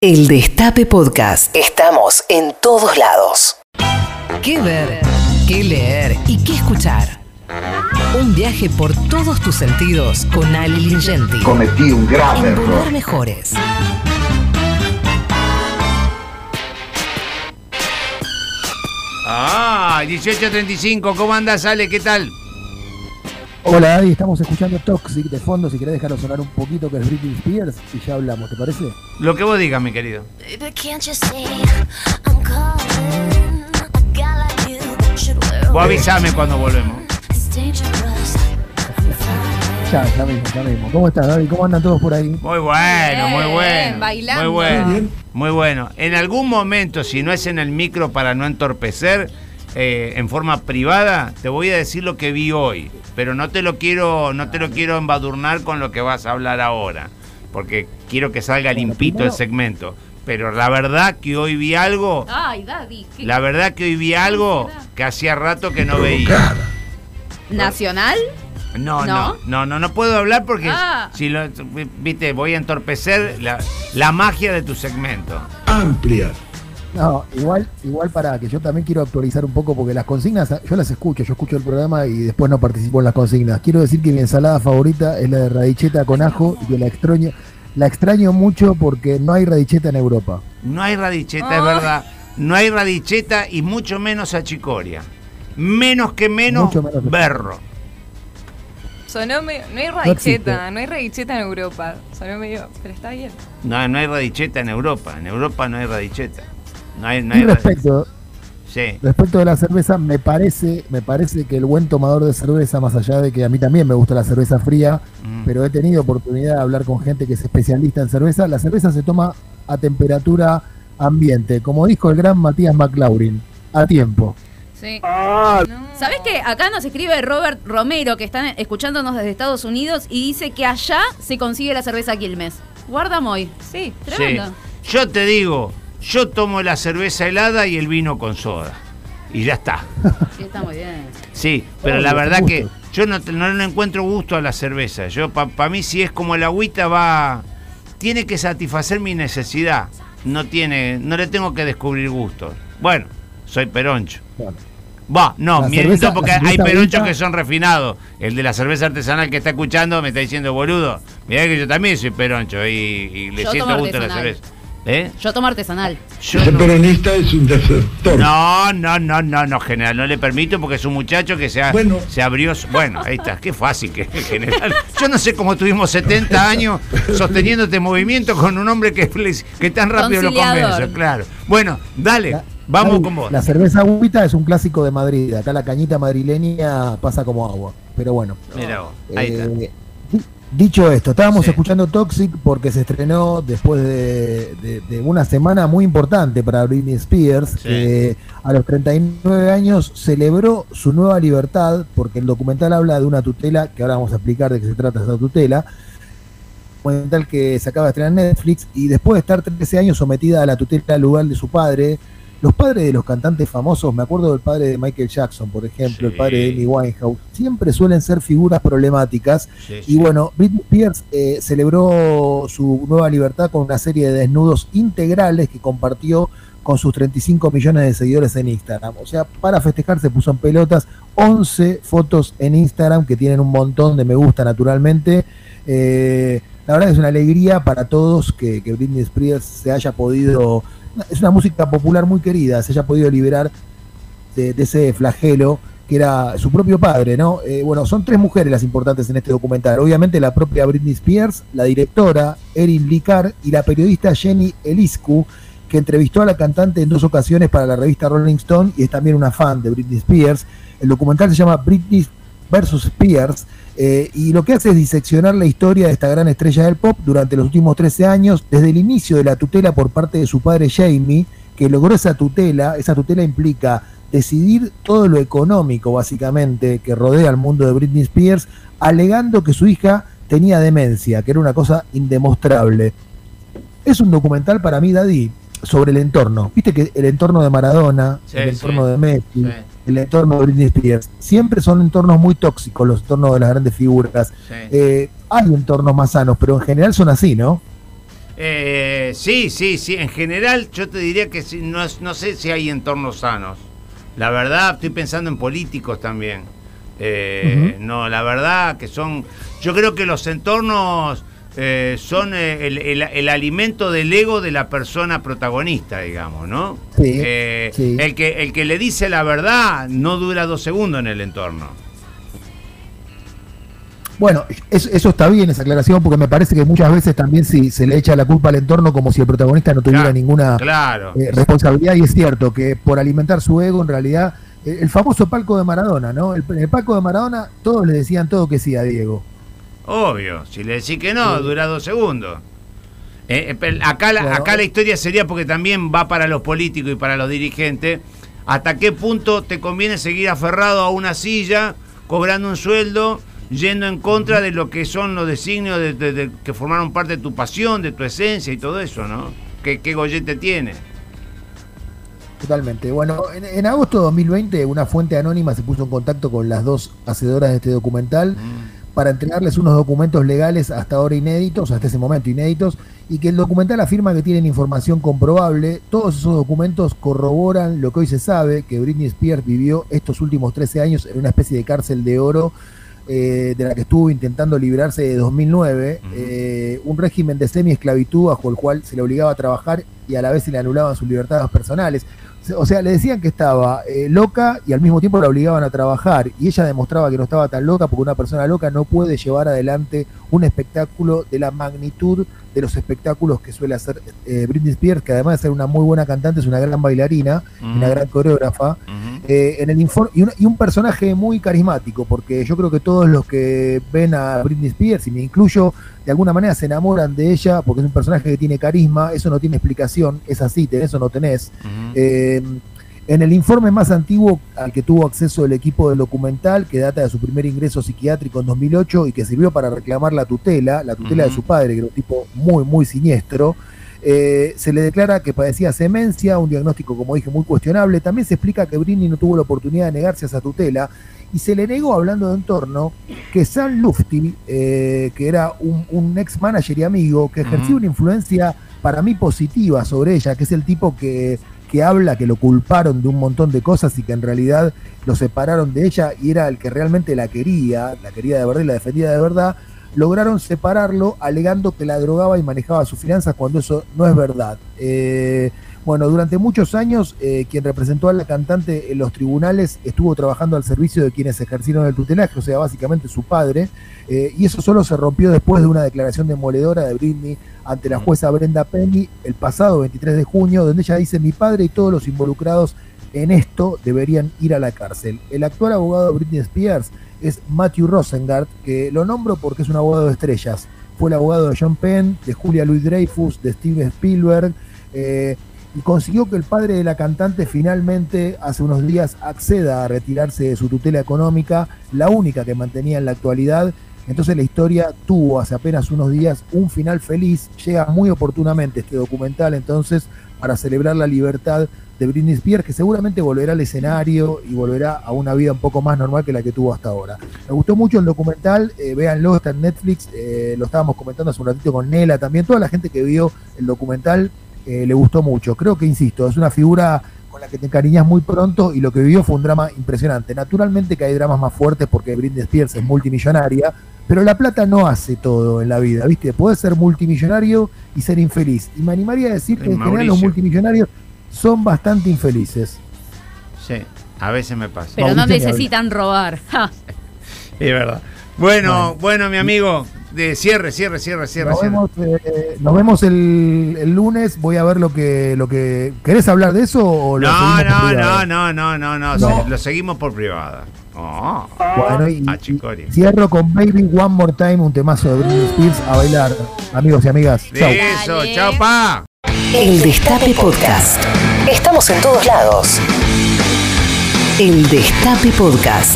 El Destape Podcast. Estamos en todos lados. ¿Qué ver? ¿Qué leer? ¿Y qué escuchar? Un viaje por todos tus sentidos con Ali Lingenti. Cometí un grave En error. Volver Mejores. Ah, 18.35, ¿cómo andas, Ale? ¿Qué tal? Hola Adi, estamos escuchando Toxic de fondo, si querés dejarlo sonar un poquito que es Britney Spears y ya hablamos, ¿te parece? Lo que vos digas, mi querido. Vos avisame cuando volvemos. Ya, ya mismo, ya mismo. ¿Cómo estás David? ¿Cómo andan todos por ahí? Muy bueno, muy bueno. bailando. Muy bueno. Bien. Muy bueno. En algún momento, si no es en el micro para no entorpecer, eh, en forma privada, te voy a decir lo que vi hoy. Pero no te lo quiero, no te lo quiero embadurnar con lo que vas a hablar ahora. Porque quiero que salga limpito primero- el segmento. Pero la verdad que hoy vi algo. Ay, Daddy. ¿qué- La verdad que hoy vi algo que hacía rato que no veía. ¿Nacional? No, no, ¿No? no, no, no puedo hablar porque Ah. si lo, viste, voy a entorpecer la, la magia de tu segmento. Amplia. No, igual, igual para que yo también quiero actualizar un poco porque las consignas, yo las escucho, yo escucho el programa y después no participo en las consignas. Quiero decir que mi ensalada favorita es la de radicheta con ajo y que la extraño, la extraño mucho porque no hay radicheta en Europa. No hay radicheta, es verdad. No hay radicheta y mucho menos achicoria. Menos que menos, Mucho menos que- berro. Sonó medio. No hay radicheta, no hay radicheta en Europa. Sonó medio. Pero está bien. No, no hay radicheta en Europa. En Europa no hay radicheta. No hay, no hay Y respecto, Sí. Respecto de la cerveza, me parece, me parece que el buen tomador de cerveza, más allá de que a mí también me gusta la cerveza fría, Mm. pero he tenido oportunidad de hablar con gente que es especialista en cerveza, la cerveza se toma a temperatura ambiente, como dijo el gran Matías McLaurin, a tiempo. Sí. ¿Sabés que acá nos escribe Robert Romero, que están escuchándonos desde Estados Unidos, y dice que allá se consigue la cerveza Quilmes? Guarda Moy. Sí, tremendo. Sí. Yo te digo, yo tomo la cerveza helada y el vino con soda. Y ya está. Sí, está muy bien. Sí, pero la verdad que gusto. yo no, no le encuentro gusto a la cerveza. Yo para mí si es como el agüita va tiene que satisfacer mi necesidad. No tiene no le tengo que descubrir gustos. Bueno, soy peroncho. Bueno, Va, no, La miento cerveza- porque hay peronchos que son refinados. El de la cerveza artesanal que está escuchando me está diciendo boludo. Mirá que yo también soy peroncho y, y le Yo siento gusto a la cerveza. ¿Eh? Yo tomo artesanal. Yo Ese no- peronista es un desertor. no, no, no, no, no, general, no le permito porque es un muchacho que se, ha- Bueno. se abrió. Bueno, ahí está, qué fácil que general. Yo no sé cómo tuvimos 70 años sosteniendo este movimiento con un hombre que, que tan rápido lo convence, claro. Bueno, dale, la- vamos David, con vos. La cerveza agüita es un clásico de Madrid, acá la cañita madrileña pasa como agua, pero bueno. Mira vos, ahí está. Eh, di- Dicho esto, estábamos Sí. escuchando Toxic porque se estrenó después de, de- de una semana muy importante para Britney Spears, Sí. que a los 39 años celebró su nueva libertad, porque el documental habla de una tutela, que ahora vamos a explicar de qué se trata esa tutela, documental que se acaba de estrenar en Netflix, y después de estar 13 años sometida a la tutela lugar de su padre, los padres de los cantantes famosos, me acuerdo del padre de Michael Jackson, por ejemplo, el padre de Amy Winehouse, siempre suelen ser figuras problemáticas. Sí, Y bueno, Britney Spears eh, celebró su nueva libertad con una serie de desnudos integrales que compartió con sus 35 millones de seguidores en Instagram. O sea, para festejar se puso en pelotas 11 fotos en Instagram que tienen un montón de me gusta naturalmente. Eh, la verdad es una alegría para todos que, que Britney Spears se haya podido... Es una música popular muy querida, se haya podido liberar de, ese flagelo que era su propio padre, ¿no? Eh, bueno, son tres mujeres las importantes en este documental. Obviamente la propia Britney Spears, la directora Erin Licar y la periodista Jenny Eliscu, que entrevistó a la cantante en dos ocasiones para la revista Rolling Stone y es también una fan de Britney Spears. El documental se llama Britney versus Spears eh, y lo que hace es diseccionar la historia de esta gran estrella del pop durante los últimos 13 años, desde el inicio de la tutela por parte de su padre Jamie, que logró esa tutela. Esa tutela implica decidir todo lo económico, básicamente, que rodea al mundo de Britney Spears, alegando que su hija tenía demencia, que era una cosa indemostrable. Es un documental para mí, Daddy, sobre el entorno. Viste que el entorno de Maradona, Sí, el sí. entorno de Messi, Sí. el entorno de Britney Spears, siempre son entornos muy tóxicos, los entornos de las grandes figuras. Eh, hay entornos más sanos, pero en general son así, ¿no? Eh, sí, sí, sí. En general, yo te diría que no, es- no sé si hay entornos sanos. La verdad, estoy pensando en políticos también. Eh, No, la verdad que son. Yo creo que los entornos eh, son eh, el, el- el alimento del ego de la persona protagonista, digamos, ¿no? Sí, Eh, sí. El, que, el que le dice la verdad no dura dos segundos en el entorno. Bueno, eso, eso está bien, esa aclaración, porque me parece que muchas veces también si se le echa la culpa al entorno como si el protagonista no tuviera Claro, ninguna Claro. eh, responsabilidad, y es cierto que por alimentar su ego, en realidad, el famoso palco de Maradona, ¿no? El, el palco de Maradona, todos le decían todo que sí a Diego. Obvio, si le decís que no, dura dos segundos. Eh, eh, acá, la, acá la historia sería porque también va para los políticos y para los dirigentes. ¿Hasta qué punto te conviene seguir aferrado a una silla, cobrando un sueldo, yendo en contra de lo que son los designios de, de- de- que formaron parte de tu pasión, de tu esencia y todo eso, ¿no? ¿Qué, qué gollete tiene? Totalmente. Bueno, en, en agosto de 2020 una fuente anónima se puso en contacto con las dos hacedoras de este documental para entregarles unos documentos legales hasta ahora inéditos, hasta ese momento inéditos, y que el documental afirma que tienen información comprobable. Todos esos documentos corroboran lo que hoy se sabe, que Britney Spears vivió estos últimos 13 años en una especie de cárcel de oro eh, de la que estuvo intentando librarse de 2009, Ujú. eh, un régimen de semi-esclavitud bajo el cual se le obligaba a trabajar y a la vez se le anulaban sus libertades personales. O sea, le decían que estaba eh, loca y al mismo tiempo la obligaban a trabajar. Y ella demostraba que no estaba tan loca porque una persona loca no puede llevar adelante un espectáculo de la magnitud de los espectáculos que suele hacer eh, Britney Spears, que además de ser una muy buena cantante, es una gran bailarina, una gran coreógrafa. Eh, en el informe y, un- y un personaje muy carismático, porque yo creo que todos los que ven a Britney Spears, y me incluyo, de alguna manera se enamoran de ella porque es un personaje que tiene carisma, eso no tiene explicación, es así, tenés o no tenés. Eh, en el informe más antiguo al que tuvo acceso el equipo del documental, que data de su primer ingreso psiquiátrico en 2008 y que sirvió para reclamar la tutela, la tutela de su padre, que era un tipo muy, muy siniestro, eh, se le declara que padecía semencia, un diagnóstico, como dije, muy cuestionable. También se explica que Britney no tuvo la oportunidad de negarse a esa tutela y se le negó, hablando de entorno, que Sam Lufty, eh, que era un, un ex manager y amigo, que ejercía una influencia para mí positiva sobre ella, que es el tipo que, que habla que lo culparon de un montón de cosas y que en realidad lo separaron de ella y era el que realmente la quería, la quería de verdad y la defendía de verdad, lograron separarlo alegando que la drogaba y manejaba sus finanzas cuando eso no es verdad. Eh, bueno, durante muchos años eh, quien representó a la cantante en los tribunales estuvo trabajando al servicio de quienes ejercieron el tutelaje, o sea, básicamente su padre, eh, y eso solo se rompió después de una declaración demoledora de Britney ante la jueza Brenda Penny el pasado 23 de junio, donde ella dice, mi padre y todos los involucrados en esto deberían ir a la cárcel. El actual abogado Britney Spears es Matthew Rosengart, que lo nombro porque es un abogado de estrellas. Fue el abogado de John Penn, de Julia Louis Dreyfus, de Steven Spielberg, eh, y consiguió que el padre de la cantante finalmente hace unos días acceda a retirarse de su tutela económica, la única que mantenía en la actualidad. Entonces la historia tuvo hace apenas unos días un final feliz. Llega muy oportunamente este documental entonces para celebrar la libertad de Britney Spears, que seguramente volverá al escenario y volverá a una vida un poco más normal que la que tuvo hasta ahora. Me gustó mucho el documental, eh, véanlo, está en Netflix, eh, lo estábamos comentando hace un ratito con Nela también, toda la gente que vio el documental eh, le gustó mucho. Creo que, insisto, es una figura con la que te encariñas muy pronto y lo que vivió fue un drama impresionante. Naturalmente que hay dramas más fuertes porque Britney Spears es multimillonaria, pero la plata no hace todo en la vida, ¿viste? Puedes ser multimillonario y ser infeliz. Y me animaría a decir que Sí, en general los multimillonarios son bastante infelices. Sí, a veces me pasa. Pero no Mauricio necesitan robar. Es verdad. Bueno, Bueno. bueno, mi amigo, de cierre, cierre, cierre, cierre. Nos cierre. vemos, eh, nos vemos el, el lunes. Voy a ver lo que, lo que. ¿Querés hablar de eso o lo No, no, no, no, no, no, no, lo seguimos por privada. Oh. Bueno, y, Ah, y cierro con Baby One More Time, un temazo de Britney Spears a bailar, amigos y amigas. Chau. Eso, chao, pa. El Destape Podcast. Estamos en todos lados. El Destape Podcast.